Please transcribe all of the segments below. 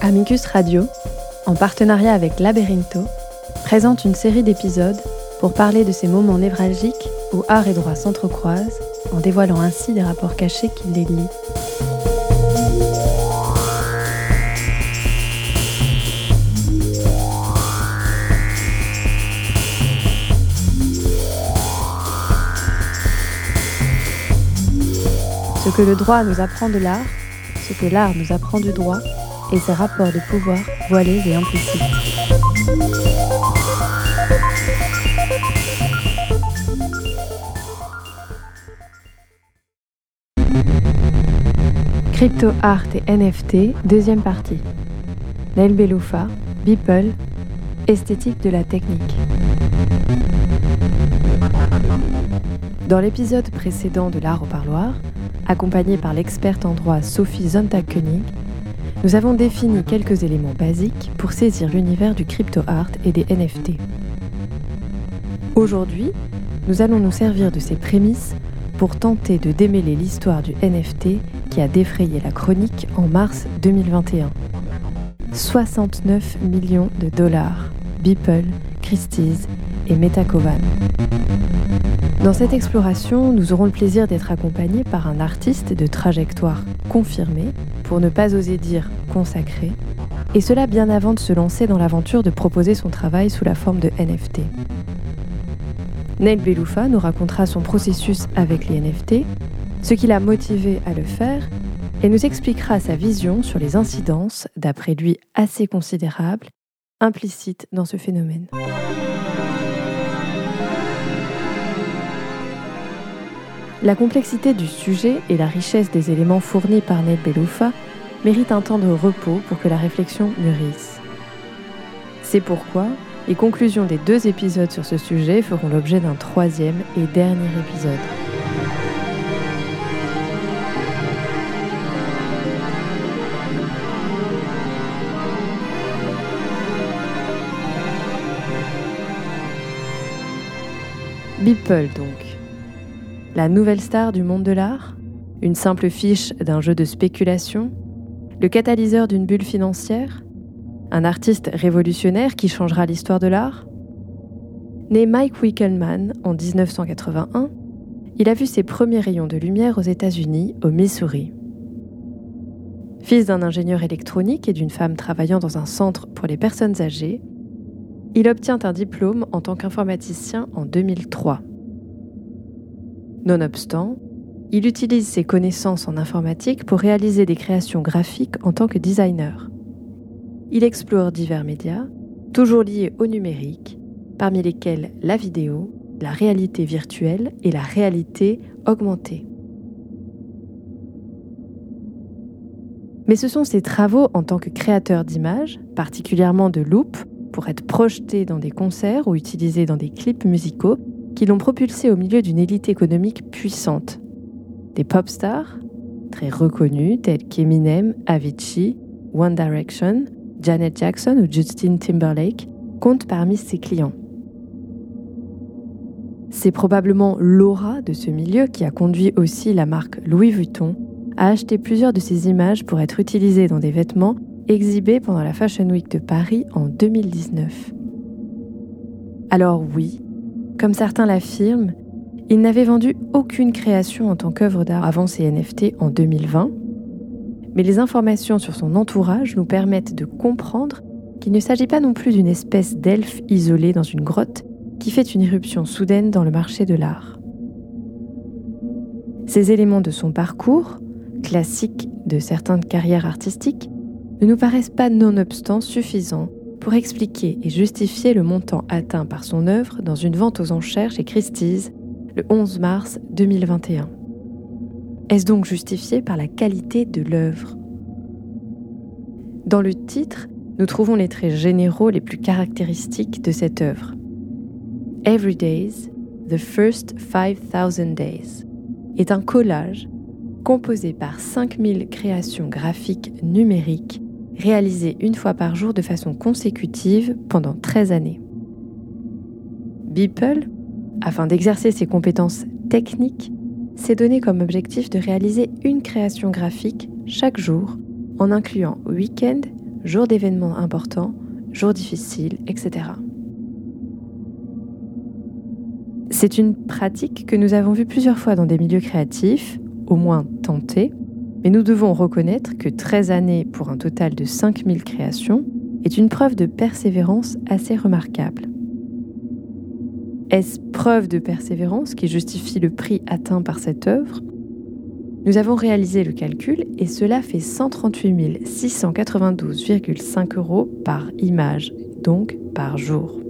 Amicus Radio, en partenariat avec Laberinto, présente une série d'épisodes pour parler de ces moments névralgiques où art et droit s'entrecroisent, en dévoilant ainsi des rapports cachés qui les lient. Ce que le droit nous apprend de l'art, ce que l'art nous apprend du droit, et ses rapports de pouvoir voilés et implicites. Crypto Art et NFT, deuxième partie. Neil Beloufa, Beeple, esthétique de la technique. Dans l'épisode précédent de l'art au parloir, accompagné par l'experte en droit Sophie Zontag-Koenig, nous avons défini quelques éléments basiques pour saisir l'univers du crypto art et des NFT. Aujourd'hui, nous allons nous servir de ces prémices pour tenter de démêler l'histoire du NFT qui a défrayé la chronique en mars 2021. 69 millions de dollars. Beeple, Christie's et Metakovan. Dans cette exploration, nous aurons le plaisir d'être accompagnés par un artiste de trajectoire confirmée, pour ne pas oser dire consacré, et cela bien avant de se lancer dans l'aventure de proposer son travail sous la forme de NFT. Neil Beloufa nous racontera son processus avec les NFT, ce qui l'a motivé à le faire, et nous expliquera sa vision sur les incidences, d'après lui assez considérables, implicites dans ce phénomène. La complexité du sujet et la richesse des éléments fournis par Ned Beloufa méritent un temps de repos pour que la réflexion mûrisse. C'est pourquoi les conclusions des deux épisodes sur ce sujet feront l'objet d'un troisième et dernier épisode. Beeple donc. La nouvelle star du monde de l'art Une simple fiche d'un jeu de spéculation Le catalyseur d'une bulle financière Un artiste révolutionnaire qui changera l'histoire de l'art Né Mike Wickelman en 1981, il a vu ses premiers rayons de lumière aux États-Unis, au Missouri. Fils d'un ingénieur électronique et d'une femme travaillant dans un centre pour les personnes âgées, il obtient un diplôme en tant qu'informaticien en 2003. Nonobstant, il utilise ses connaissances en informatique pour réaliser des créations graphiques en tant que designer. Il explore divers médias, toujours liés au numérique, parmi lesquels la vidéo, la réalité virtuelle et la réalité augmentée. Mais ce sont ses travaux en tant que créateur d'images, particulièrement de loop, pour être projetés dans des concerts ou utilisés dans des clips musicaux, qui l'ont propulsé au milieu d'une élite économique puissante. Des pop stars, très reconnus, tels qu'Eminem, Avicii, One Direction, Janet Jackson ou Justin Timberlake, comptent parmi ses clients. C'est probablement l'aura de ce milieu qui a conduit aussi la marque Louis Vuitton à acheter plusieurs de ces images pour être utilisées dans des vêtements exhibés pendant la Fashion Week de Paris en 2019. Alors oui, comme certains l'affirment, il n'avait vendu aucune création en tant qu'œuvre d'art avant ses NFT en 2020, mais les informations sur son entourage nous permettent de comprendre qu'il ne s'agit pas non plus d'une espèce d'elfe isolé dans une grotte qui fait une irruption soudaine dans le marché de l'art. Ces éléments de son parcours, classiques de certaines carrières artistiques, ne nous paraissent pas nonobstant suffisants pour expliquer et justifier le montant atteint par son œuvre dans une vente aux enchères chez Christie's le 11 mars 2021. Est-ce donc justifié par la qualité de l'œuvre? Dans le titre, nous trouvons les traits généraux les plus caractéristiques de cette œuvre. Every Days, The First 5000 Days est un collage composé par 5000 créations graphiques numériques réalisé une fois par jour de façon consécutive pendant 13 années. Beeple, Afin d'exercer ses compétences techniques, s'est donné comme objectif de réaliser une création graphique chaque jour, en incluant week-end, jours d'événements importants, jours difficiles, etc. C'est une pratique que nous avons vue plusieurs fois dans des milieux créatifs, au moins tentés, mais nous devons reconnaître que 13 années pour un total de 5000 créations est une preuve de persévérance assez remarquable. Est-ce preuve de persévérance qui justifie le prix atteint par cette œuvre? Nous avons réalisé le calcul et cela fait 138 692,5 euros par image, donc par jour.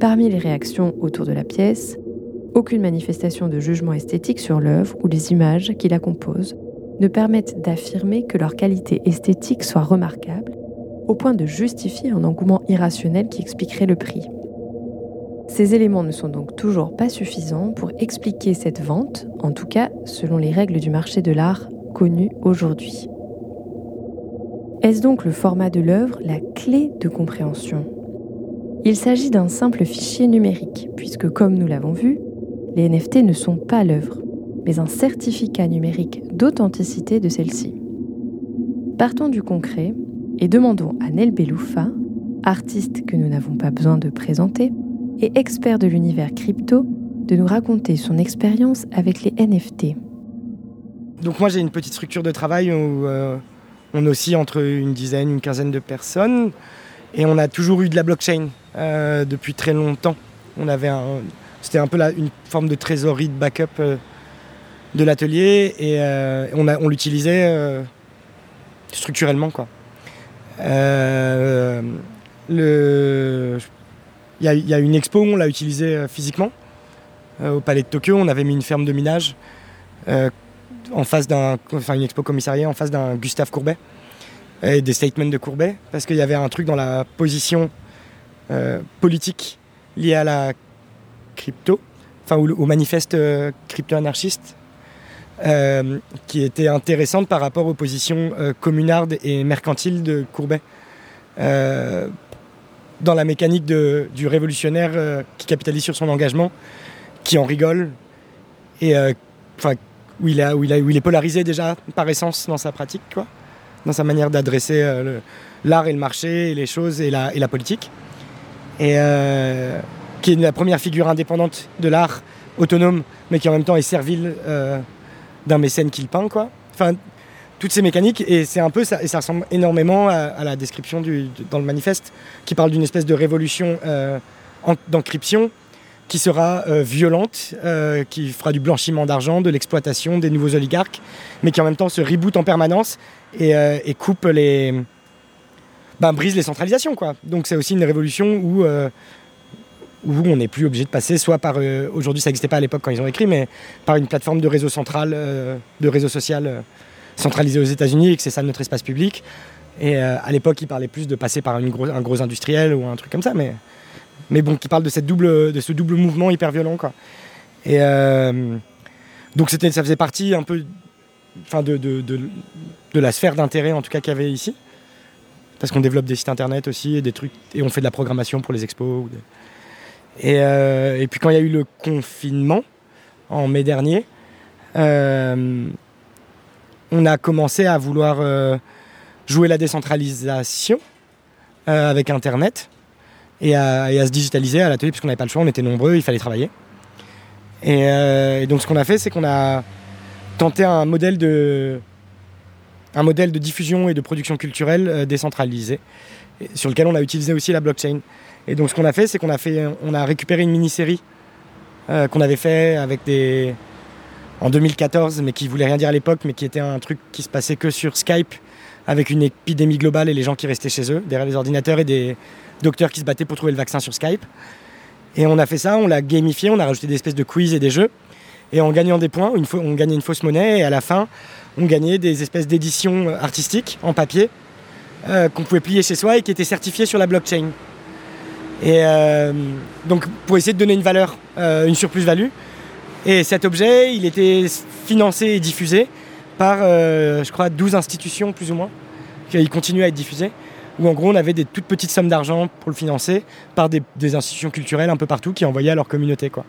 Parmi les réactions autour de la pièce, aucune manifestation de jugement esthétique sur l'œuvre ou les images qui la composent ne permettent d'affirmer que leur qualité esthétique soit remarquable, au point de justifier un engouement irrationnel qui expliquerait le prix. Ces éléments ne sont donc toujours pas suffisants pour expliquer cette vente, en tout cas selon les règles du marché de l'art connues aujourd'hui. Est-ce donc le format de l'œuvre la clé de compréhension? Il s'agit d'un simple fichier numérique, puisque comme nous l'avons vu, les NFT ne sont pas l'œuvre, mais un certificat numérique d'authenticité de celle-ci. Partons du concret et demandons à Nel Beloufa, artiste que nous n'avons pas besoin de présenter, et expert de l'univers crypto, de nous raconter son expérience avec les NFT. Donc moi j'ai une petite structure de travail où euh, on oscille entre une dizaine, une quinzaine de personnes et on a toujours eu de la blockchain euh, depuis très longtemps. On avait c'était un peu une forme de trésorerie de backup euh, de l'atelier et on, on l'utilisait structurellement quoi. le, il y, a une expo, on l'a utilisé euh, physiquement. Euh, au Palais de Tokyo, on avait mis une ferme de minage euh, en face d'un, enfin une expo commissariat en face d'un Gustave Courbet et des statements de Courbet, parce qu'il y avait un truc dans la position politique liée à la crypto, enfin au, manifeste crypto-anarchiste, qui était intéressante par rapport aux positions communardes et mercantiles de Courbet dans la mécanique du révolutionnaire euh, qui capitalise sur son engagement, qui en rigole, et euh, où, il où, il est polarisé déjà par essence dans sa pratique, quoi, dans sa manière d'adresser euh, l'art et le marché, et les choses et la politique. Et qui est la première figure indépendante de l'art, autonome, mais qui en même temps est servile d'un mécène qu'il peint. Quoi. Enfin, toutes ces mécaniques et c'est un peu ça et ça ressemble énormément à, la description du, dans le manifeste qui parle d'une espèce de révolution euh, d'encryption qui sera euh, violente, euh, qui fera du blanchiment d'argent, de l'exploitation des nouveaux oligarques, mais qui en même temps se reboot en permanence et, coupe les, ben, brise les centralisations quoi. Donc c'est aussi une révolution où où on n'est plus obligé de passer soit par aujourd'hui ça n'existait pas à l'époque quand ils ont écrit, mais par une plateforme de réseau central, de réseau social centralisé aux États-Unis et que c'est ça notre espace public. Et euh, à l'époque, il parlait plus de passer par une un gros industriel ou un truc comme ça, mais, mais bon, qui parle de, cette double, de ce double mouvement hyper violent. Quoi. Et euh, donc ça faisait partie un peu enfin de, de, de, de la sphère d'intérêt, en tout cas, qu'il y avait ici. Parce qu'on développe des sites internet aussi et des trucs, et on fait de la programmation pour les expos. Et, euh, et, puis quand il y a eu le confinement, en mai dernier, on a commencé à vouloir euh, jouer la décentralisation euh, avec Internet et à, se digitaliser à l'atelier, puisqu'on n'avait pas le choix, on était nombreux, il fallait travailler. Et, euh, donc ce qu'on a fait, c'est qu'on a tenté un modèle de, un modèle de diffusion et de production culturelle décentralisé, sur lequel on a utilisé aussi la blockchain. Et donc ce qu'on a fait, c'est qu'on a, on a récupéré une mini-série qu'on avait fait avec des, en 2014, mais qui voulait rien dire à l'époque, mais qui était un truc qui se passait que sur Skype, avec une épidémie globale et les gens qui restaient chez eux, derrière les ordinateurs et des docteurs qui se battaient pour trouver le vaccin sur Skype. Et on a fait ça, on l'a gamifié, on a rajouté des espèces de quiz et des jeux. Et en gagnant des points, on gagnait une fausse monnaie et à la fin, on gagnait des espèces d'éditions artistiques en papier euh, qu'on pouvait plier chez soi et qui étaient certifiées sur la blockchain. Et euh, donc pour essayer de donner une valeur, euh, une surplus-value, et cet objet, il était financé et diffusé par, je crois, 12 institutions plus ou moins. Il continue à être diffusé où en gros on avait des toutes petites sommes d'argent pour le financer par des, institutions culturelles un peu partout qui envoyaient à leur communauté. Quoi.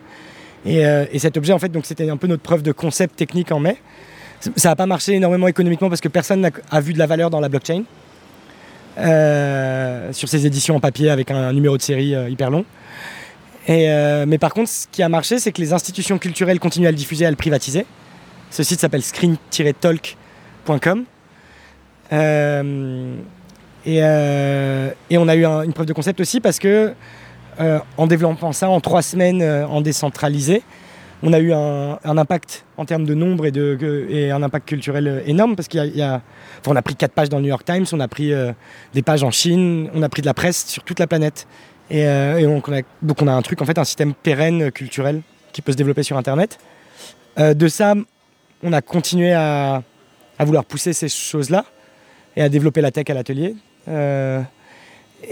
Et, cet objet, en fait, donc c'était un peu notre preuve de concept technique en mai. Ça n'a pas marché énormément économiquement parce que personne n'a vu de la valeur dans la blockchain. Sur ces éditions en papier avec un, numéro de série hyper long. Et, mais par contre, ce qui a marché, c'est que les institutions culturelles continuent à le diffuser, à le privatiser. Ce site s'appelle screen-talk.com. Euh, euh, et, on a eu une preuve de concept aussi parce que euh, en développant ça en trois semaines en décentralisé, on a eu un, impact en termes de nombre et, un impact culturel énorme parce qu'il a, on a pris quatre pages dans le New York Times, on a pris des pages en Chine, on a pris de la presse sur toute la planète. Et, donc, on a, donc, on a, un truc, en fait, un système pérenne culturel qui peut se développer sur Internet. de ça, on a continué à, vouloir pousser ces choses-là et à développer la tech à l'atelier. Euh,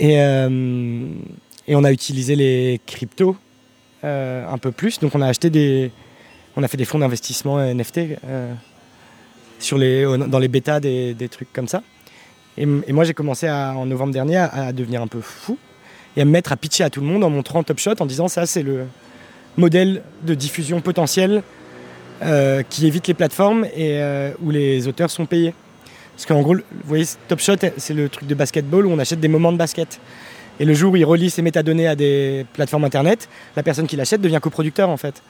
euh, et, on a utilisé les cryptos euh, un peu plus. Donc on a acheté des, on a fait des fonds d'investissement NFT sur les, dans les bêtas des, trucs comme ça. Et, moi j'ai commencé en novembre dernier à, devenir un peu fou et à me mettre à pitcher à tout le monde en montrant Top Shot en disant ça c'est le modèle de diffusion potentielle euh, qui évite les plateformes et euh, où les auteurs sont payés. Parce qu'en gros, vous voyez, Top Shot, c'est le truc de basketball où on achète des moments de basket. Et le jour où il relie ses métadonnées à des plateformes internet, la personne qui l'achète devient coproducteur en fait.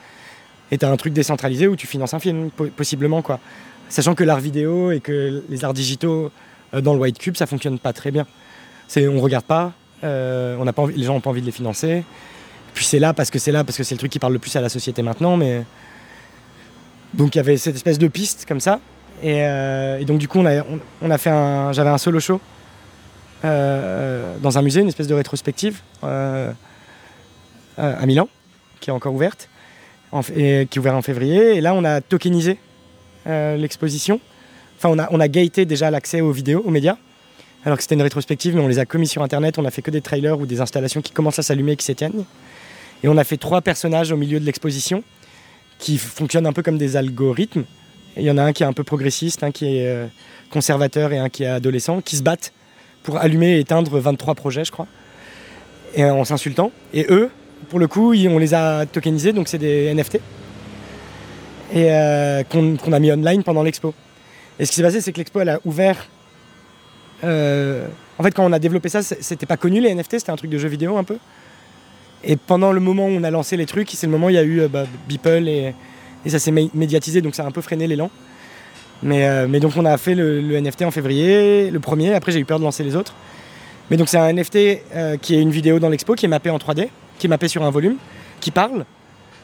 Et tu as un truc décentralisé où tu finances un film, possiblement quoi. Sachant que l'art vidéo et que les arts digitaux euh, dans le White Cube, ça fonctionne pas très bien. C'est, on regarde pas, on a pas envie, les gens n'ont pas envie de les financer. Puis c'est là parce que c'est là parce que c'est le truc qui parle le plus à la société maintenant, mais donc il y avait cette espèce de piste comme ça. Et, euh, donc du coup, on a, on, j'avais un solo show euh, dans un musée, une espèce de rétrospective euh, à Milan, qui est encore ouverte, qui est ouverte en février. Et là, on a tokenisé l'exposition. Enfin, on a, on a gaté déjà l'accès aux vidéos, aux médias. Alors que c'était une rétrospective, mais on les a commis sur Internet. On a fait que des trailers ou des installations qui commencent à s'allumer et qui s'éteignent. Et on a fait trois personnages au milieu de l'exposition qui fonctionnent un peu comme des algorithmes. Il y en a un qui est un peu progressiste, un qui est euh, conservateur et un qui est adolescent, qui se battent pour allumer et éteindre 23 projets, je crois, et en s'insultant. Et eux, pour le coup, on les a tokenisés, donc c'est des NFT, et euh, qu'on a mis online pendant l'expo. Et ce qui s'est passé, c'est que l'expo, elle a ouvert. Euh, en fait, quand on a développé ça, c'était pas connu les NFT, c'était un truc de jeu vidéo un peu. Et pendant le moment où on a lancé les trucs, c'est le moment où il y a eu euh, bah, Beeple et, ça s'est médiatisé, donc ça a un peu freiné l'élan. Mais, euh, mais, donc on a fait le, NFT en février, le premier, après j'ai eu peur de lancer les autres. Mais donc c'est un NFT euh, qui est une vidéo dans l'expo, qui est mappé en 3D, qui est mappé sur un volume, qui parle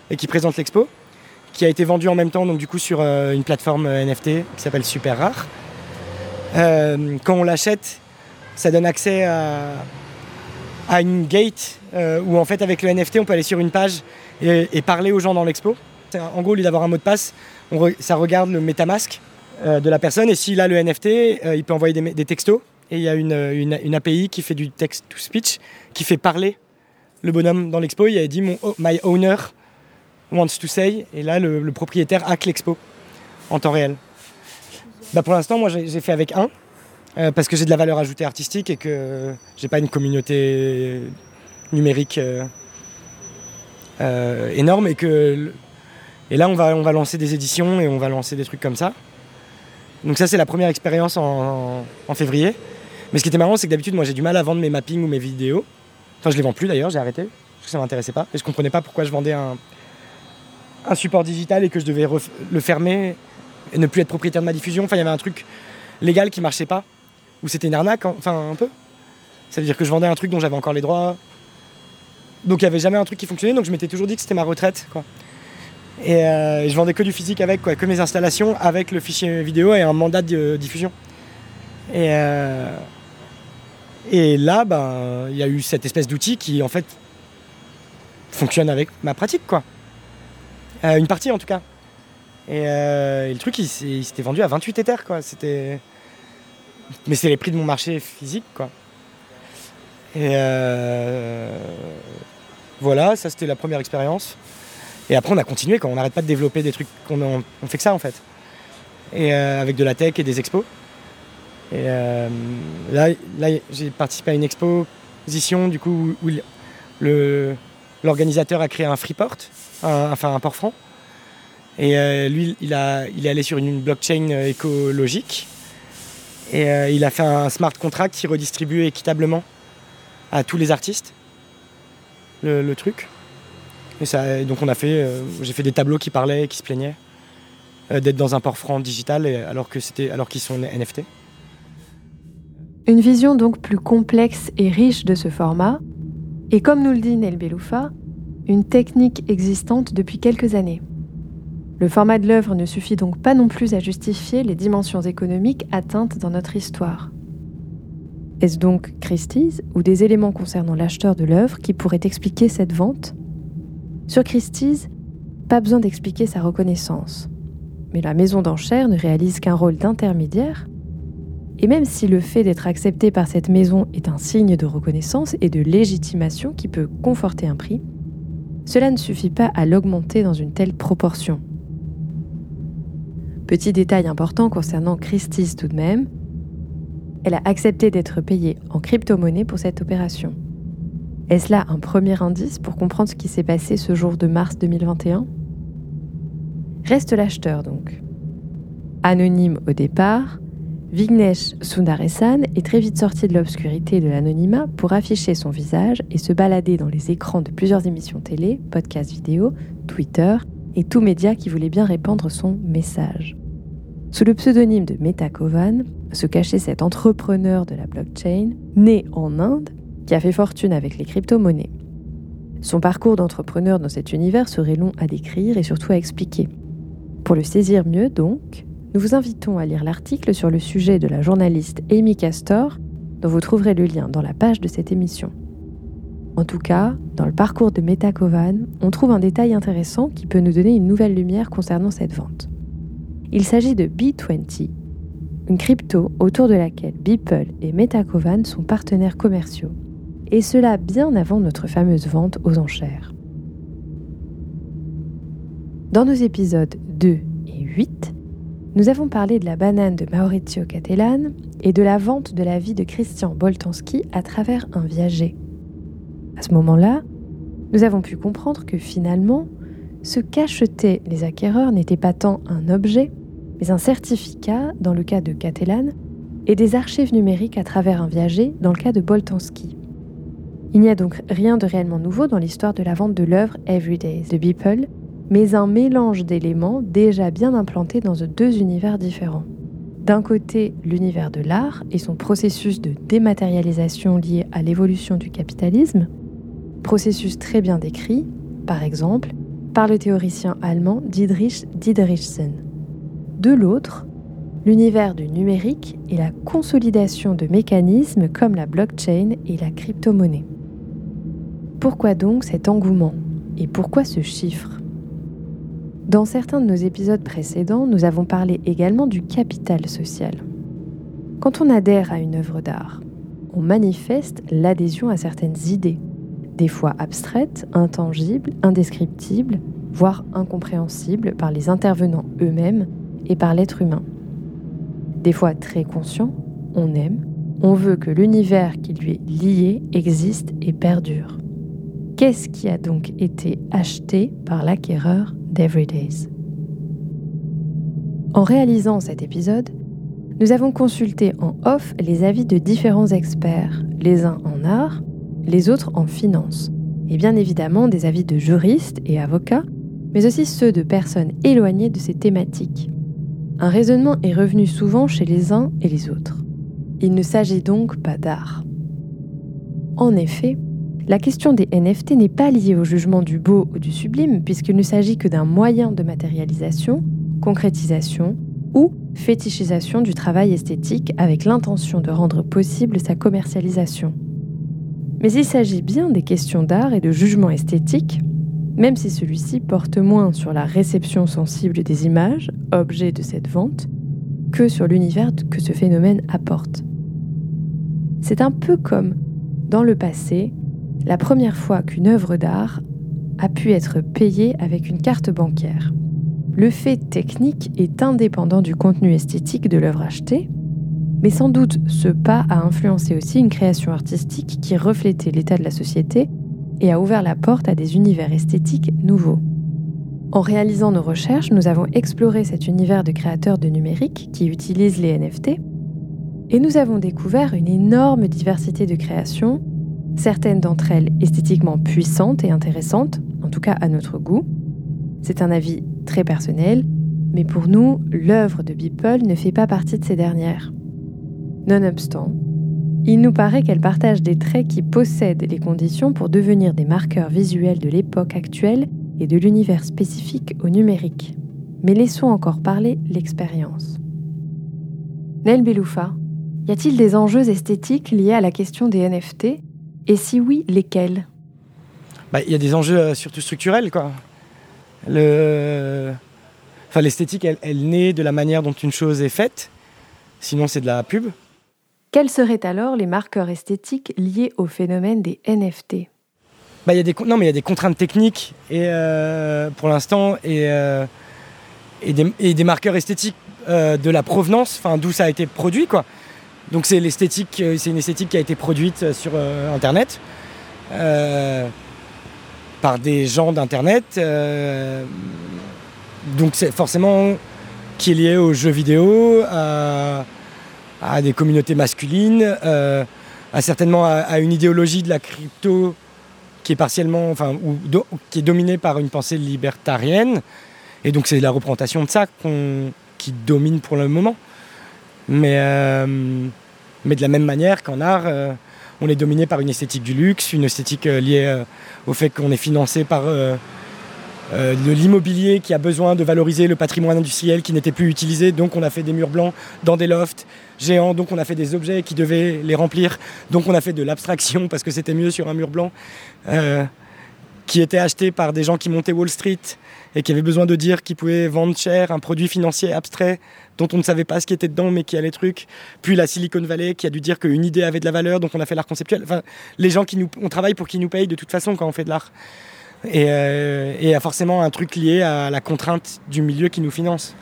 et qui présente l'expo, qui a été vendu en même temps donc du coup sur une plateforme NFT qui s'appelle Super Rare. quand on l'achète, ça donne accès à, une gate euh, où en fait avec le NFT on peut aller sur une page et, parler aux gens dans l'expo. En gros, au lieu d'avoir un mot de passe, ça regarde le MetaMask euh, de la personne et s'il a le NFT, euh, il peut envoyer des, textos et il y a une, API qui fait du text-to-speech qui fait parler le bonhomme dans l'expo. Il a dit mon, My owner wants to say et là le, propriétaire hack l'expo en temps réel. Bah, pour l'instant, moi j'ai fait avec un. Euh, parce que j'ai de la valeur ajoutée artistique et que j'ai pas une communauté numérique euh, euh, énorme et que et là on va on va lancer des éditions et on va lancer des trucs comme ça. Donc ça c'est la première expérience en, février. Mais ce qui était marrant c'est que d'habitude moi j'ai du mal à vendre mes mappings ou mes vidéos. Enfin je les vends plus d'ailleurs, j'ai arrêté parce que ça m'intéressait pas et je comprenais pas pourquoi je vendais un, support digital et que je devais le fermer et ne plus être propriétaire de ma diffusion. Enfin il y avait un truc légal qui marchait pas ou c'était une arnaque, enfin un peu. Ça veut dire que je vendais un truc dont j'avais encore les droits. Donc il n'y avait jamais un truc qui fonctionnait, donc je m'étais toujours dit que c'était ma retraite. Quoi. Et, euh, je vendais que du physique avec, quoi, que mes installations avec le fichier vidéo et un mandat de diffusion. Et, euh, et là, ben, il y a eu cette espèce d'outil qui en fait fonctionne avec ma pratique, quoi. Euh, une partie en tout cas. Et, le truc, il, s'était vendu à 28 éthers, quoi. C'était mais c'est les prix de mon marché physique, quoi. Et voilà, ça c'était la première expérience. Et après, on a continué quand on n'arrête pas de développer des trucs. On, fait que ça en fait. Et euh, avec de la tech et des expos. Et euh, là, j'ai participé à une exposition du coup où l'organisateur a créé un freeport, enfin un port franc. Et euh, lui, il, a, il est allé sur une blockchain écologique et il a fait un smart contract qui redistribue équitablement à tous les artistes le, truc. Fait, j'ai fait des tableaux qui parlaient, qui se plaignaient d'être dans un port franc digital alors qu'ils sont NFT. Une vision donc plus complexe et riche de ce format, et comme nous le dit Neil Beloufa, une technique existante depuis quelques années. Le format de l'œuvre ne suffit donc pas non plus à justifier les dimensions économiques atteintes dans notre histoire. Est-ce donc Christie's ou des éléments concernant l'acheteur de l'œuvre qui pourraient expliquer cette vente? Sur Christie's, pas besoin d'expliquer sa reconnaissance. Mais la maison d'enchères ne réalise qu'un rôle d'intermédiaire et même si le fait d'être accepté par cette maison est un signe de reconnaissance et de légitimation qui peut conforter un prix, cela ne suffit pas à l'augmenter dans une telle proportion. Petit détail important concernant Christie's tout de même, elle a accepté d'être payée en crypto-monnaie pour cette opération. Est-ce là un premier indice pour comprendre ce qui s'est passé ce jour de mars 2021 Reste l'acheteur donc. Anonyme au départ, Vignesh Sundaresan est très vite sorti de l'obscurité de l'anonymat pour afficher son visage et se balader dans les écrans de plusieurs émissions télé, podcasts vidéo, Twitter et tout média qui voulait bien répandre son message. Sous le pseudonyme de Metakovan se cachait cet entrepreneur de la blockchain, né en Inde, qui a fait fortune avec les crypto-monnaies. Son parcours d'entrepreneur dans cet univers serait long à décrire et surtout à expliquer. Pour le saisir mieux, donc, nous vous invitons à lire l'article sur le sujet de la journaliste Amy Castor, dont vous trouverez le lien dans la page de cette émission. En tout cas, dans le parcours de Metakovan, on trouve un détail intéressant qui peut nous donner une nouvelle lumière concernant cette vente. Il s'agit de B20, une crypto autour de laquelle Beeple et Metakovan sont partenaires commerciaux, et cela bien avant notre fameuse vente aux enchères. Dans nos épisodes 2 et 8, nous avons parlé de la banane de Maurizio Cattelan et de la vente de la vie de Christian Boltanski à travers un viager. À ce moment-là, nous avons pu comprendre que finalement, ce qu'achetaient les acquéreurs n'était pas tant un objet, mais un certificat dans le cas de Cattelan et des archives numériques à travers un viager dans le cas de Boltanski. Il n'y a donc rien de réellement nouveau dans l'histoire de la vente de l'œuvre Everydays de Beeple, mais un mélange d'éléments déjà bien implantés dans deux univers différents. D'un côté, l'univers de l'art et son processus de dématérialisation lié à l'évolution du capitalisme, processus très bien décrit, par exemple, par le théoricien allemand Diedrich Diederichsen. De l'autre, l'univers du numérique et la consolidation de mécanismes comme la blockchain et la crypto-monnaie. Pourquoi donc cet engouement Et pourquoi ce chiffre? Dans certains de nos épisodes précédents, nous avons parlé également du capital social. Quand on adhère à une œuvre d'art, on manifeste l'adhésion à certaines idées, des fois abstraites, intangibles, indescriptibles, voire incompréhensibles par les intervenants eux-mêmes et par l'être humain. Des fois très conscient, on aime, on veut que l'univers qui lui est lié existe et perdure. Qu'est-ce qui a donc été acheté par l'acquéreur d'Everydays En réalisant cet épisode, nous avons consulté en off les avis de différents experts, les uns en art, les autres en finance, et bien évidemment des avis de juristes et avocats, mais aussi ceux de personnes éloignées de ces thématiques. Un raisonnement est revenu souvent chez les uns et les autres. Il ne s'agit donc pas d'art. En effet, la question des NFT n'est pas liée au jugement du beau ou du sublime, puisqu'il ne s'agit que d'un moyen de matérialisation, concrétisation ou fétichisation du travail esthétique avec l'intention de rendre possible sa commercialisation. Mais il s'agit bien des questions d'art et de jugement esthétique, même si celui-ci porte moins sur la réception sensible des images, objets de cette vente, que sur l'univers que ce phénomène apporte. C'est un peu comme, dans le passé, la première fois qu'une œuvre d'art a pu être payée avec une carte bancaire. Le fait technique est indépendant du contenu esthétique de l'œuvre achetée, Mais sans doute, ce pas a influencé aussi une création artistique qui reflétait l'état de la société et a ouvert la porte à des univers esthétiques nouveaux. En réalisant nos recherches, nous avons exploré cet univers de créateurs de numérique qui utilisent les NFT et nous avons découvert une énorme diversité de créations, certaines d'entre elles esthétiquement puissantes et intéressantes, en tout cas à notre goût. C'est un avis très personnel, mais pour nous, l'œuvre de Beeple ne fait pas partie de ces dernières. Nonobstant, il nous paraît qu'elle partage des traits qui possèdent les conditions pour devenir des marqueurs visuels de l'époque actuelle et de l'univers spécifique au numérique. Mais laissons encore parler l'expérience. Nel Beloufa, y a-t-il des enjeux esthétiques liés à la question des NFT Et si oui, lesquels? Bah, Il y a des enjeux euh, surtout structurels. Quoi. Le... Enfin, l'esthétique, elle, elle naît de la manière dont une chose est faite. Sinon, c'est de la pub. Quels seraient alors les marqueurs esthétiques liés au phénomène des NFT bah, y a des, Non, mais il y a des contraintes techniques et, euh, pour l'instant et, euh, et, des, marqueurs esthétiques euh, de la provenance, d'où ça a été produit. Quoi. Donc c'est l'esthétique, c'est une esthétique qui a été produite sur Internet par des gens d'Internet. donc c'est forcément qui est lié aux jeux vidéo, à des communautés masculines, euh, à certainement à, une idéologie de la crypto qui est partiellement, enfin, qui est dominée par une pensée libertarienne. Et donc c'est la représentation de ça qui domine pour le moment. Mais, euh, mais de la même manière qu'en art, euh, on est dominé par une esthétique du luxe, une esthétique liée au fait qu'on est financé par euh, de l'immobilier qui a besoin de valoriser le patrimoine industriel qui n'était plus utilisé. Donc on a fait des murs blancs dans des lofts géants. Donc on a fait des objets qui devaient les remplir. Donc on a fait de l'abstraction parce que c'était mieux sur un mur blanc. Euh, qui était acheté par des gens qui montaient Wall Street et qui avaient besoin de dire qu'ils pouvaient vendre cher un produit financier abstrait dont on ne savait pas ce qui était dedans mais qui a les trucs. Puis la Silicon Valley qui a dû dire qu'une idée avait de la valeur donc on a fait l'art conceptuel. Enfin, les gens qui nous, on travaille pour qu'ils nous payent de toute façon quand on fait de l'art. Et, euh, et a forcément un truc lié à la contrainte du milieu qui nous finance.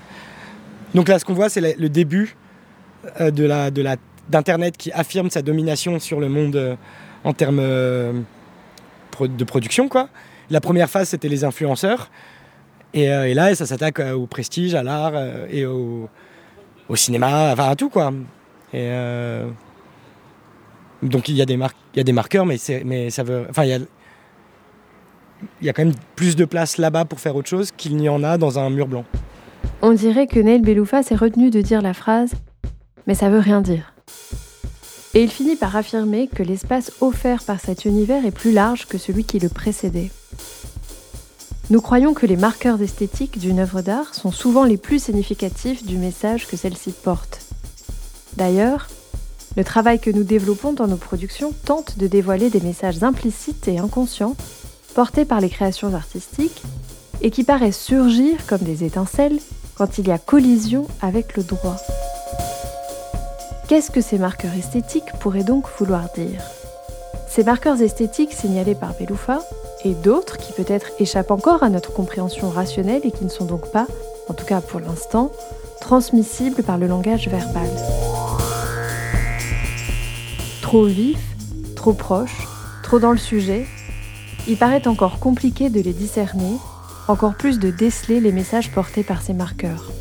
Donc là, ce qu'on voit, c'est le début euh, de la, d'Internet qui affirme sa domination sur le monde euh, en termes de production. Quoi. La première phase, c'était les influenceurs. Et, et là, ça s'attaque au prestige, à l'art et au, cinéma, enfin à tout. Quoi. Et, donc il y, a des marqueurs, mais, ça veut. Enfin, il y a, il y a quand même plus de place là-bas pour faire autre chose qu'il n'y en a dans un mur blanc. On dirait que Neil Beloufa s'est retenu de dire la phrase Mais ça veut rien dire. Et il finit par affirmer que l'espace offert par cet univers est plus large que celui qui le précédait. Nous croyons que les marqueurs esthétiques d'une œuvre d'art sont souvent les plus significatifs du message que celle-ci porte. D'ailleurs, le travail que nous développons dans nos productions tente de dévoiler des messages implicites et inconscients portés par les créations artistiques et qui paraissent surgir comme des étincelles quand il y a collision avec le droit. Qu'est-ce que ces marqueurs esthétiques pourraient donc vouloir dire? Ces marqueurs esthétiques signalés par Beloufa et d'autres qui peut-être échappent encore à notre compréhension rationnelle et qui ne sont donc pas, en tout cas pour l'instant, transmissibles par le langage verbal. Trop vif, trop proche, trop dans le sujet, il paraît encore compliqué de les discerner, encore plus de déceler les messages portés par ces marqueurs.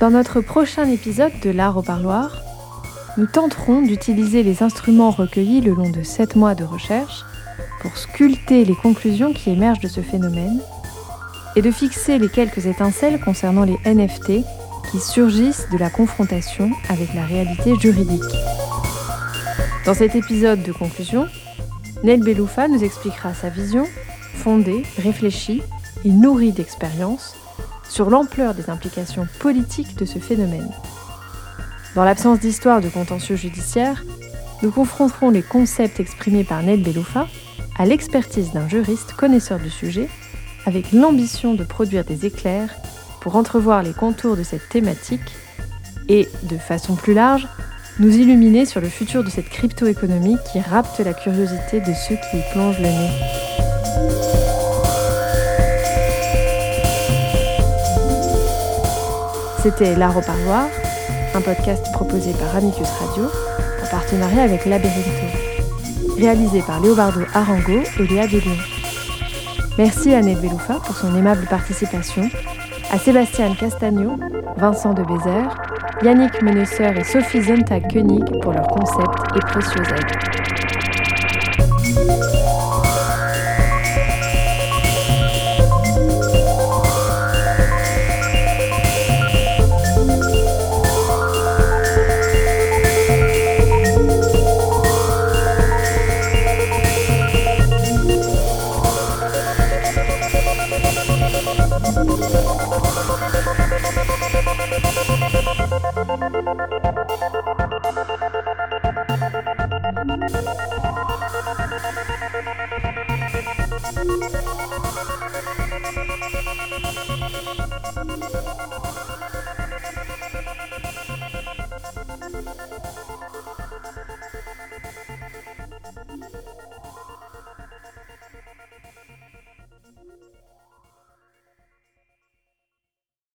Dans notre prochain épisode de L'art au parloir, nous tenterons d'utiliser les instruments recueillis le long de 7 mois de recherche pour sculpter les conclusions qui émergent de ce phénomène et de fixer les quelques étincelles concernant les NFT qui surgissent de la confrontation avec la réalité juridique. Dans cet épisode de conclusion, Nel Beloufa nous expliquera sa vision, fondée, réfléchie et nourrie d'expérience, sur l'ampleur des implications politiques de ce phénomène. Dans l'absence d'histoire de contentieux judiciaire, nous confronterons les concepts exprimés par Ned Beloufa à l'expertise d'un juriste connaisseur du sujet, avec l'ambition de produire des éclairs pour entrevoir les contours de cette thématique et, de façon plus large, nous illuminer sur le futur de cette crypto-économie qui rapte la curiosité de ceux qui y plongent le nez. C'était L'Art au Parloir. un podcast proposé par Amicus Radio en partenariat avec Labyrintho. Réalisé par Léobardo Arango et Léa Délion. Merci à Ned Beloufa pour son aimable participation, à Sébastien Castagno, Vincent de Bézère, Yannick Menesseur et Sophie Zonta-Koenig pour leur concept et précieux aide.